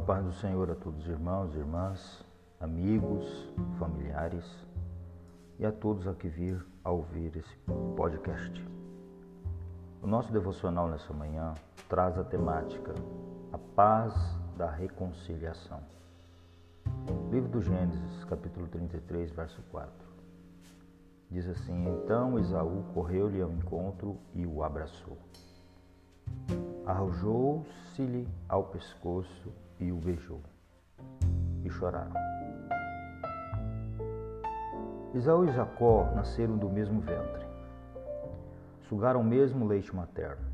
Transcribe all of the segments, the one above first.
paz do Senhor a todos os irmãos, irmãs, amigos, familiares e a todos a que vir a ouvir esse podcast. O nosso devocional nessa manhã traz a temática A Paz da Reconciliação. Livro do Gênesis, capítulo 33, verso 4. Diz assim: Então Esaú correu-lhe ao encontro e o abraçou. Arrojou-se-lhe ao pescoço e o beijou. E choraram. Isaú e Jacó nasceram do mesmo ventre. Sugaram o mesmo leite materno.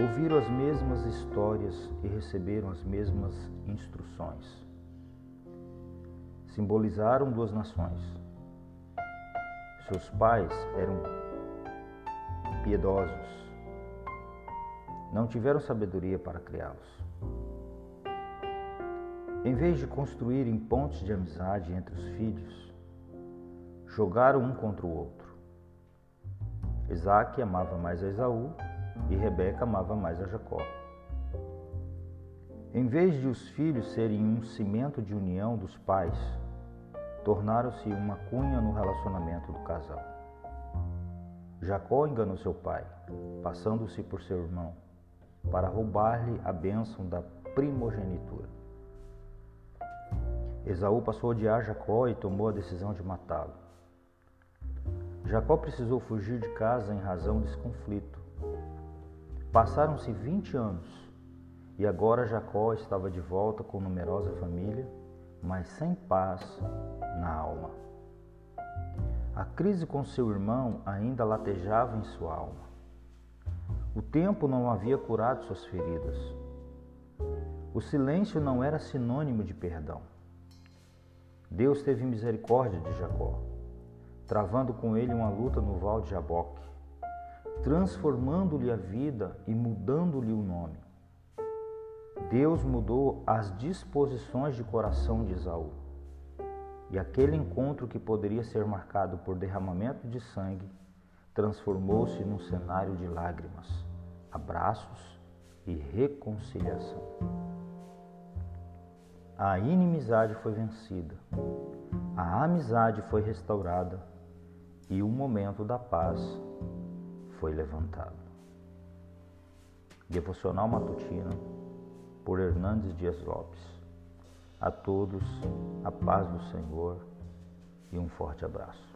Ouviram as mesmas histórias e receberam as mesmas instruções. Simbolizaram duas nações. Seus pais eram piedosos. Não tiveram sabedoria para criá-los. Em vez de construírem pontes de amizade entre os filhos, jogaram um contra o outro. Isaac amava mais a Esaú e Rebeca amava mais a Jacó. Em vez de os filhos serem um cimento de união dos pais, tornaram-se uma cunha no relacionamento do casal. Jacó enganou seu pai, passando-se por seu irmão, para roubar-lhe a bênção da primogenitura. Esaú passou a odiar Jacó e tomou a decisão de matá-lo. Jacó precisou fugir de casa em razão desse conflito. Passaram-se 20 anos e agora Jacó estava de volta com numerosa família, mas sem paz na alma. A crise com seu irmão ainda latejava em sua alma. O tempo não havia curado suas feridas. O silêncio não era sinônimo de perdão. Deus teve misericórdia de Jacó, travando com ele uma luta no val de Jaboque, transformando-lhe a vida e mudando-lhe o nome. Deus mudou as disposições de coração de Esaú. E aquele encontro que poderia ser marcado por derramamento de sangue transformou-se num cenário de lágrimas, abraços e reconciliação a inimizade foi vencida, a amizade foi restaurada e o momento da paz foi levantado. Devocional Matutino por Hernandes Dias Lopes. A todos a paz do Senhor e um forte abraço.